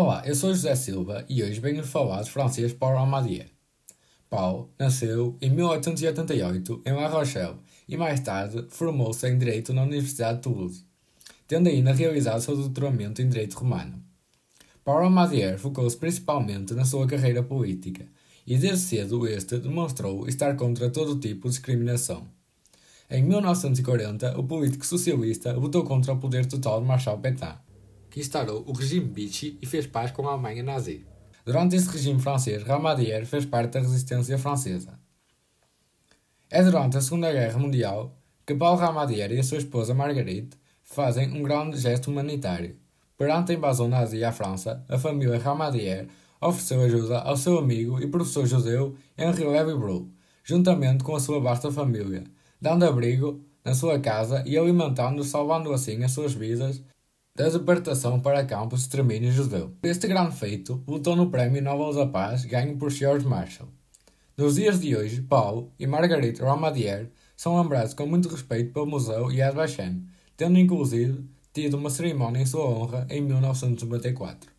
Olá, eu sou José Silva e hoje venho falar de francês Paul Ramadier. Paul nasceu em 1888 em La Rochelle e mais tarde formou-se em Direito na Universidade de Toulouse, tendo ainda realizado seu doutoramento em Direito Romano. Paul Ramadier focou-se principalmente na sua carreira política e desde cedo este demonstrou estar contra todo tipo de discriminação. Em 1940, o político socialista lutou contra o poder total de Marshal Pétain que instaurou o regime Vichy e fez paz com a Alemanha nazi. Durante esse regime francês, Ramadier fez parte da resistência francesa. É durante a Segunda Guerra Mundial que Paul Ramadier e a sua esposa Marguerite fazem um grande gesto humanitário. Perante a invasão nazi à França, a família Ramadier ofereceu ajuda ao seu amigo e professor judeu Henri Lévi-Brou, juntamente com a sua vasta família, dando abrigo na sua casa e alimentando, salvando assim as suas vidas da deportação para campos de extermínio judeu. Este grande feito lutou no Prémio Nobel da Paz ganho por George Marshall. Nos dias de hoje, Paul e Marguerite Ramadier são lembrados com muito respeito pelo Museu Yad Vashem, tendo inclusive tido uma cerimónia em sua honra em 1994.